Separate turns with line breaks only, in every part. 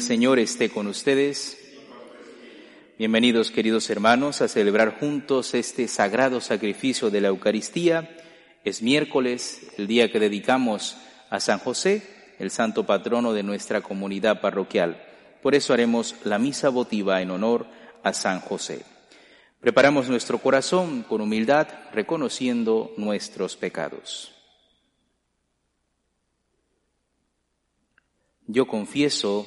Señor esté con ustedes. Bienvenidos queridos hermanos a celebrar juntos este sagrado sacrificio de la Eucaristía. Es miércoles, el día que dedicamos a San José, el santo patrono de nuestra comunidad parroquial. Por eso haremos la misa votiva en honor a San José. Preparamos nuestro corazón con humildad, reconociendo nuestros pecados. Yo confieso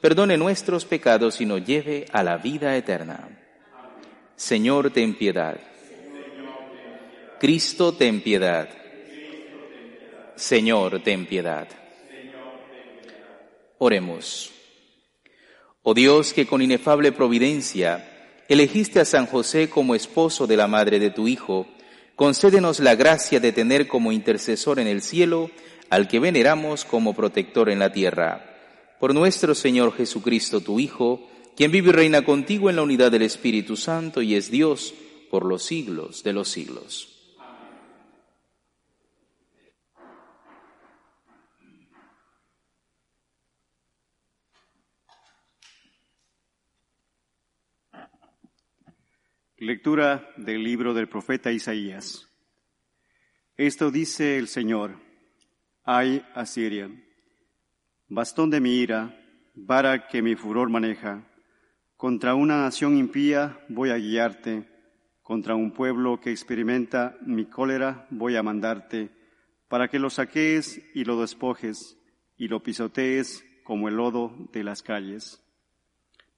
perdone nuestros pecados y nos lleve a la vida eterna. Señor, ten piedad. Cristo, ten piedad. Señor, ten piedad. Oremos. Oh Dios, que con inefable providencia elegiste a San José como esposo de la madre de tu Hijo, concédenos la gracia de tener como intercesor en el cielo al que veneramos como protector en la tierra por nuestro Señor Jesucristo, tu Hijo, quien vive y reina contigo en la unidad del Espíritu Santo y es Dios por los siglos de los siglos.
Lectura del libro del profeta Isaías. Esto dice el Señor, ay Asiria bastón de mi ira, vara que mi furor maneja. Contra una nación impía voy a guiarte, contra un pueblo que experimenta mi cólera voy a mandarte, para que lo saquees y lo despojes, y lo pisotees como el lodo de las calles.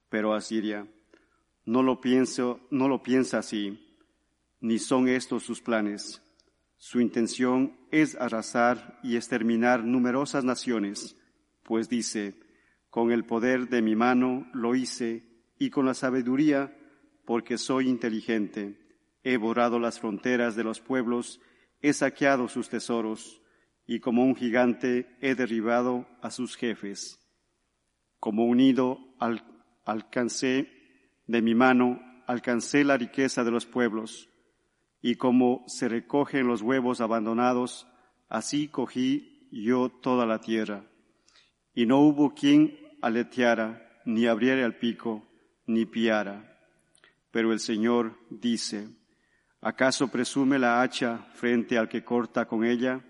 Pero Asiria, no lo pienso, no lo piensa así, ni son estos sus planes. Su intención es arrasar y exterminar numerosas naciones pues dice, con el poder de mi mano lo hice y con la sabiduría, porque soy inteligente, he borrado las fronteras de los pueblos, he saqueado sus tesoros, y como un gigante he derribado a sus jefes. Como unido al, alcancé de mi mano, alcancé la riqueza de los pueblos, y como se recogen los huevos abandonados, así cogí yo toda la tierra y no hubo quien aleteara, ni abriera el pico, ni piara. Pero el Señor dice, ¿acaso presume la hacha frente al que corta con ella?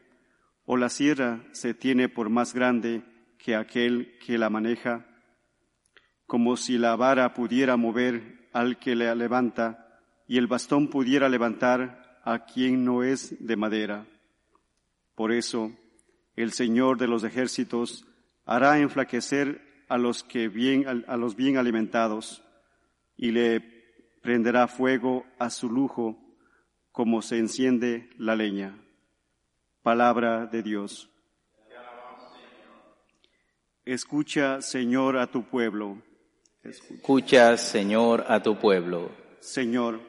¿O la sierra se tiene por más grande que aquel que la maneja? Como si la vara pudiera mover al que la levanta y el bastón pudiera levantar a quien no es de madera. Por eso, el Señor de los ejércitos hará enflaquecer a los que bien, a los bien alimentados y le prenderá fuego a su lujo como se enciende la leña. Palabra de Dios. Escucha, Señor, a tu pueblo.
Escucha, Señor, a tu pueblo.
Señor,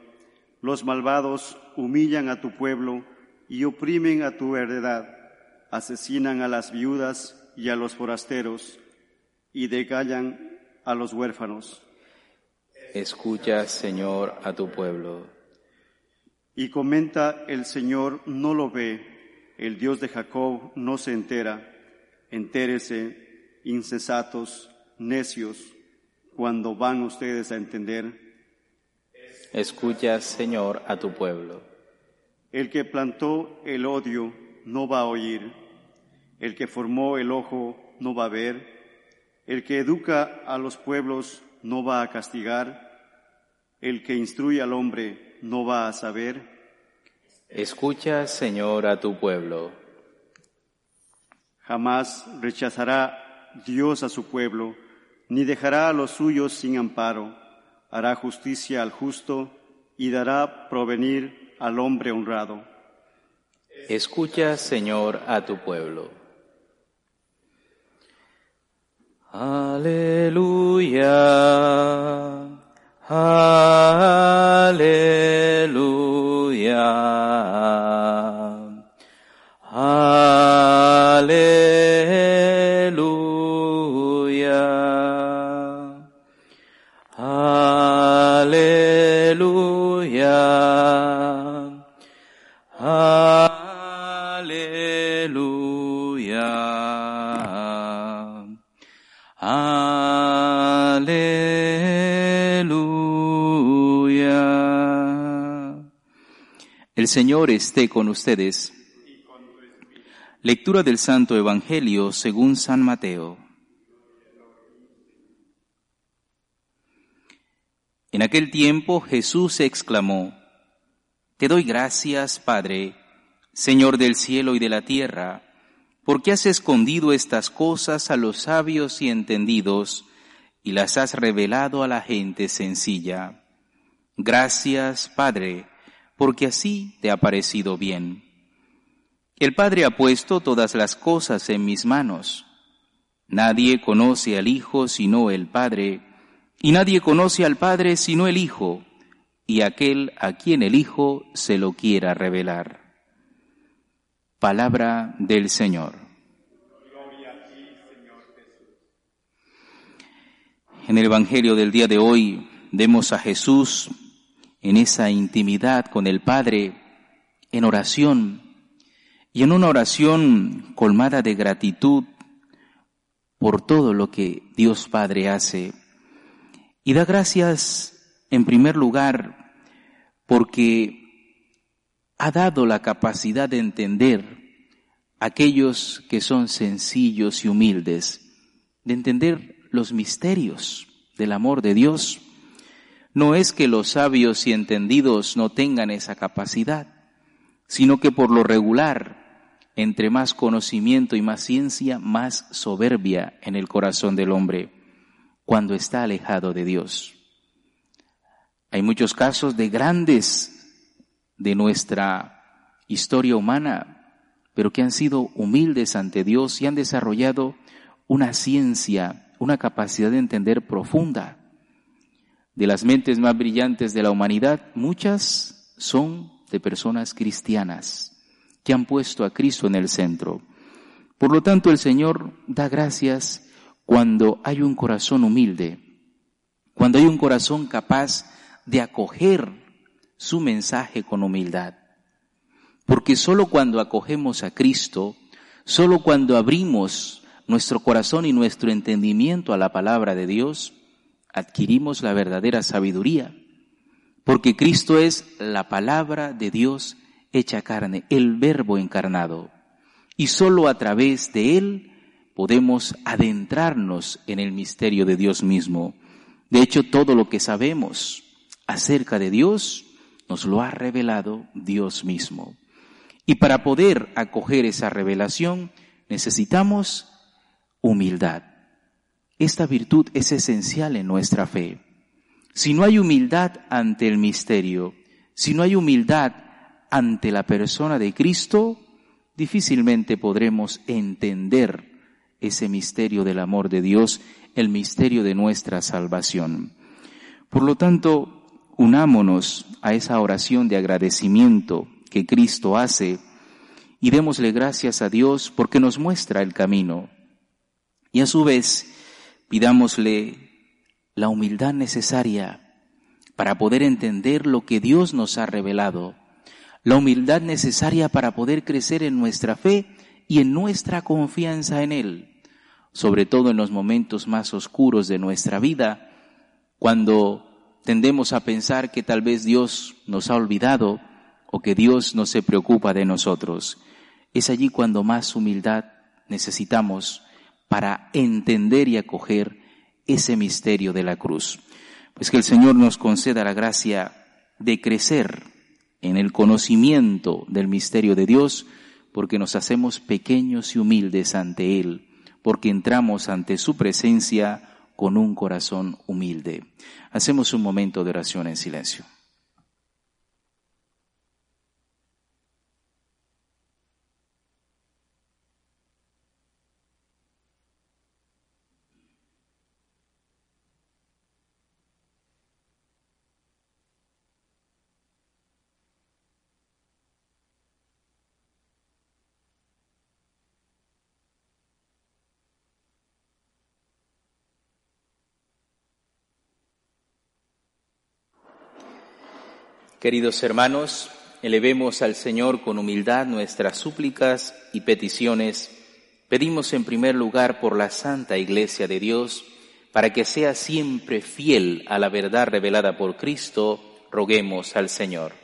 los malvados humillan a tu pueblo y oprimen a tu heredad, asesinan a las viudas y a los forasteros, y degallan a los huérfanos.
Escucha, Señor, a tu pueblo.
Y comenta, el Señor no lo ve, el Dios de Jacob no se entera. Entérese, insensatos, necios, cuando van ustedes a entender.
Escucha, Señor, a tu pueblo.
El que plantó el odio no va a oír el que formó el ojo no va a ver, el que educa a los pueblos no va a castigar, el que instruye al hombre no va a saber.
Escucha, Señor, a tu pueblo.
Jamás rechazará Dios a su pueblo, ni dejará a los suyos sin amparo. Hará justicia al justo y dará provenir al hombre honrado.
Escucha, Señor, a tu pueblo. Hallelujah. Señor esté con ustedes. Lectura del Santo Evangelio según San Mateo. En aquel tiempo Jesús exclamó, Te doy gracias, Padre, Señor del cielo y de la tierra, porque has escondido estas cosas a los sabios y entendidos y las has revelado a la gente sencilla. Gracias, Padre, porque así te ha parecido bien. El Padre ha puesto todas las cosas en mis manos. Nadie conoce al Hijo sino el Padre, y nadie conoce al Padre sino el Hijo, y aquel a quien el Hijo se lo quiera revelar. Palabra del Señor. En el Evangelio del día de hoy vemos a Jesús en esa intimidad con el Padre, en oración, y en una oración colmada de gratitud por todo lo que Dios Padre hace. Y da gracias en primer lugar porque ha dado la capacidad de entender a aquellos que son sencillos y humildes, de entender los misterios del amor de Dios. No es que los sabios y entendidos no tengan esa capacidad, sino que por lo regular entre más conocimiento y más ciencia, más soberbia en el corazón del hombre cuando está alejado de Dios. Hay muchos casos de grandes de nuestra historia humana, pero que han sido humildes ante Dios y han desarrollado una ciencia, una capacidad de entender profunda. De las mentes más brillantes de la humanidad, muchas son de personas cristianas que han puesto a Cristo en el centro. Por lo tanto, el Señor da gracias cuando hay un corazón humilde, cuando hay un corazón capaz de acoger su mensaje con humildad. Porque solo cuando acogemos a Cristo, solo cuando abrimos nuestro corazón y nuestro entendimiento a la palabra de Dios, adquirimos la verdadera sabiduría. Porque Cristo es la palabra de Dios hecha carne, el verbo encarnado. Y sólo a través de él podemos adentrarnos en el misterio de Dios mismo. De hecho, todo lo que sabemos acerca de Dios nos lo ha revelado Dios mismo. Y para poder acoger esa revelación necesitamos humildad. Esta virtud es esencial en nuestra fe. Si no hay humildad ante el misterio, si no hay humildad ante la persona de Cristo, difícilmente podremos entender ese misterio del amor de Dios, el misterio de nuestra salvación. Por lo tanto, unámonos a esa oración de agradecimiento que Cristo hace y démosle gracias a Dios porque nos muestra el camino. Y a su vez, pidámosle la humildad necesaria para poder entender lo que Dios nos ha revelado la humildad necesaria para poder crecer en nuestra fe y en nuestra confianza en Él, sobre todo en los momentos más oscuros de nuestra vida, cuando tendemos a pensar que tal vez Dios nos ha olvidado o que Dios no se preocupa de nosotros. Es allí cuando más humildad necesitamos para entender y acoger ese misterio de la cruz. Pues que el Señor nos conceda la gracia de crecer en el conocimiento del misterio de Dios, porque nos hacemos pequeños y humildes ante Él, porque entramos ante su presencia con un corazón humilde. Hacemos un momento de oración en silencio. Queridos hermanos, elevemos al Señor con humildad nuestras súplicas y peticiones. Pedimos en primer lugar por la Santa Iglesia de Dios, para que sea siempre fiel a la verdad revelada por Cristo, roguemos al Señor.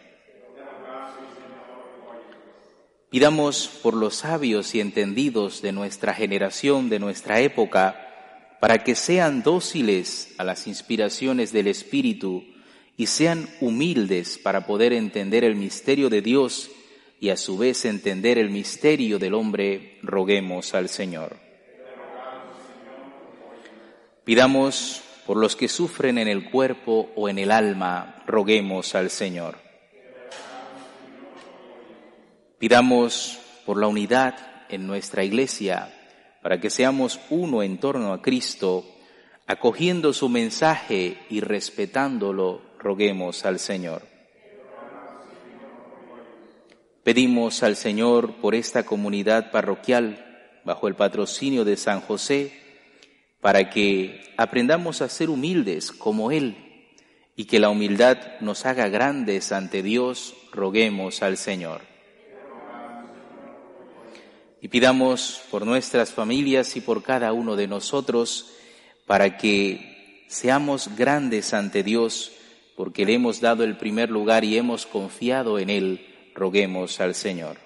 Pidamos por los sabios y entendidos de nuestra generación, de nuestra época, para que sean dóciles a las inspiraciones del Espíritu y sean humildes para poder entender el misterio de Dios y a su vez entender el misterio del hombre, roguemos al Señor. Pidamos por los que sufren en el cuerpo o en el alma, roguemos al Señor. Pidamos por la unidad en nuestra iglesia, para que seamos uno en torno a Cristo, acogiendo su mensaje y respetándolo roguemos al Señor. Pedimos al Señor por esta comunidad parroquial bajo el patrocinio de San José, para que aprendamos a ser humildes como Él y que la humildad nos haga grandes ante Dios, roguemos al Señor. Y pidamos por nuestras familias y por cada uno de nosotros para que seamos grandes ante Dios porque le hemos dado el primer lugar y hemos confiado en Él, roguemos al Señor.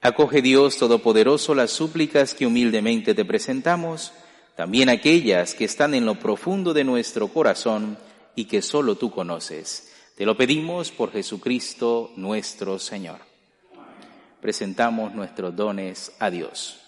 Acoge Dios Todopoderoso las súplicas que humildemente te presentamos, también aquellas que están en lo profundo de nuestro corazón y que solo tú conoces. Te lo pedimos por Jesucristo nuestro Señor. Presentamos nuestros dones a Dios.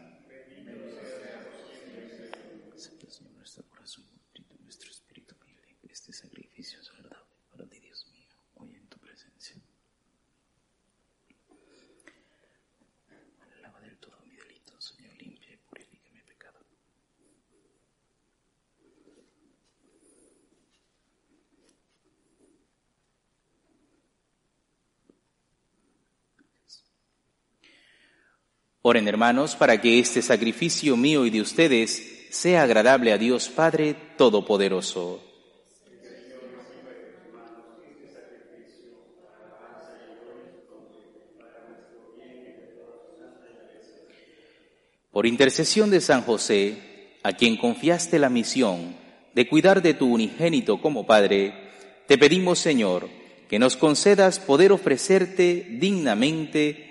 Oren hermanos para que este sacrificio mío y de ustedes sea agradable a Dios Padre Todopoderoso. Por intercesión de San José, a quien confiaste la misión de cuidar de tu unigénito como Padre, te pedimos, Señor, que nos concedas poder ofrecerte dignamente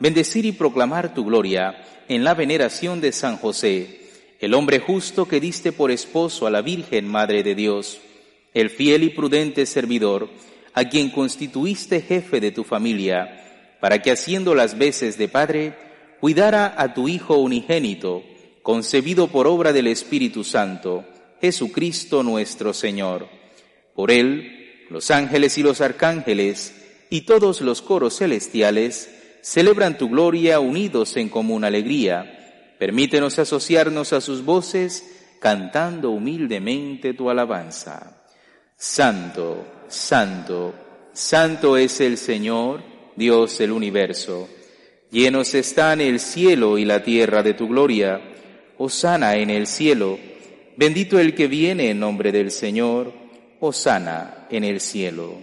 bendecir y proclamar tu gloria en la veneración de San José, el hombre justo que diste por esposo a la Virgen Madre de Dios, el fiel y prudente servidor, a quien constituiste jefe de tu familia, para que haciendo las veces de padre, cuidara a tu Hijo unigénito, concebido por obra del Espíritu Santo, Jesucristo nuestro Señor. Por él, los ángeles y los arcángeles y todos los coros celestiales celebran tu gloria unidos en común alegría. Permítenos asociarnos a sus voces, cantando humildemente tu alabanza. Santo, santo, santo es el Señor, Dios del universo. Llenos están el cielo y la tierra de tu gloria. Osana en el cielo. Bendito el que viene en nombre del Señor. Osana en el cielo.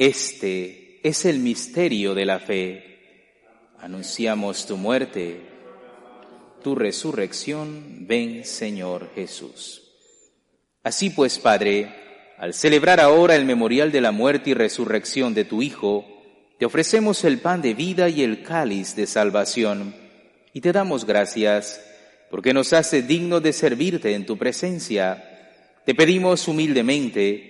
Este es el misterio de la fe. Anunciamos tu muerte, tu resurrección, ven Señor Jesús. Así pues, Padre, al celebrar ahora el memorial de la muerte y resurrección de tu Hijo, te ofrecemos el pan de vida y el cáliz de salvación, y te damos gracias porque nos hace digno de servirte en tu presencia. Te pedimos humildemente,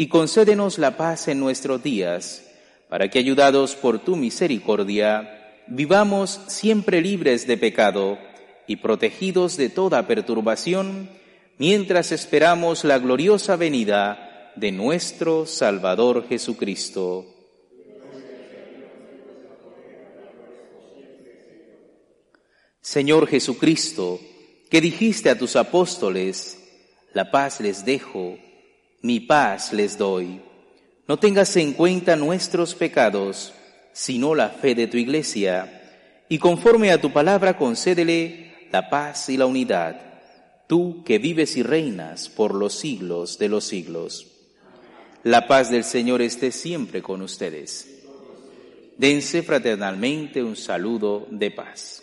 y concédenos la paz en nuestros días, para que, ayudados por tu misericordia, vivamos siempre libres de pecado y protegidos de toda perturbación, mientras esperamos la gloriosa venida de nuestro Salvador Jesucristo. Señor Jesucristo, que dijiste a tus apóstoles, la paz les dejo, mi paz les doy. No tengas en cuenta nuestros pecados, sino la fe de tu iglesia, y conforme a tu palabra concédele la paz y la unidad, tú que vives y reinas por los siglos de los siglos. La paz del Señor esté siempre con ustedes. Dense fraternalmente un saludo de paz.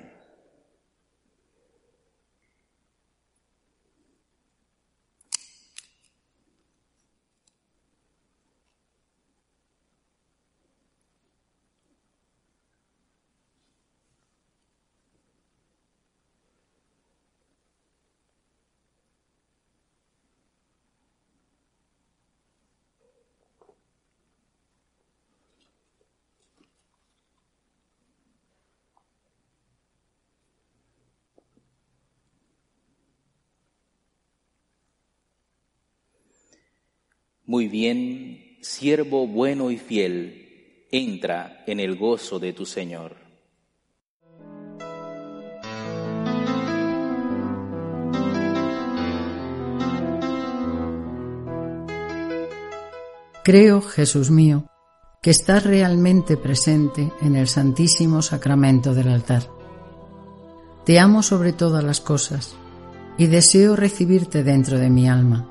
Muy bien, siervo bueno y fiel, entra en el gozo de tu Señor.
Creo, Jesús mío, que estás realmente presente en el Santísimo Sacramento del altar. Te amo sobre todas las cosas y deseo recibirte dentro de mi alma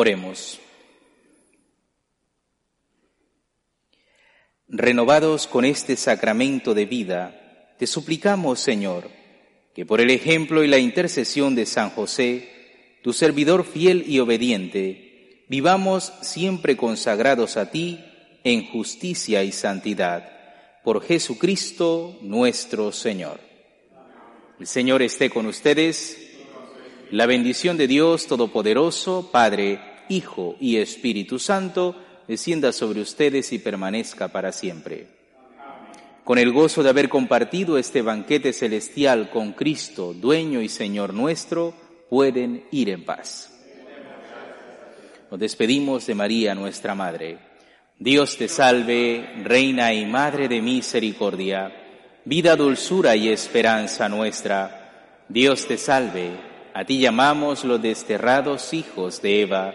Oremos. Renovados con este sacramento de vida, te suplicamos, Señor, que por el ejemplo y la intercesión de San José, tu servidor fiel y obediente, vivamos siempre consagrados a ti en justicia y santidad, por Jesucristo nuestro Señor. El Señor esté con ustedes. La bendición de Dios Todopoderoso, Padre, Hijo y Espíritu Santo, descienda sobre ustedes y permanezca para siempre. Con el gozo de haber compartido este banquete celestial con Cristo, dueño y Señor nuestro, pueden ir en paz. Nos despedimos de María, nuestra Madre. Dios te salve, Reina y Madre de misericordia, vida, dulzura y esperanza nuestra. Dios te salve a ti llamamos los desterrados hijos de Eva.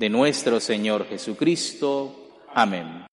de nuestro Señor Jesucristo. Amén.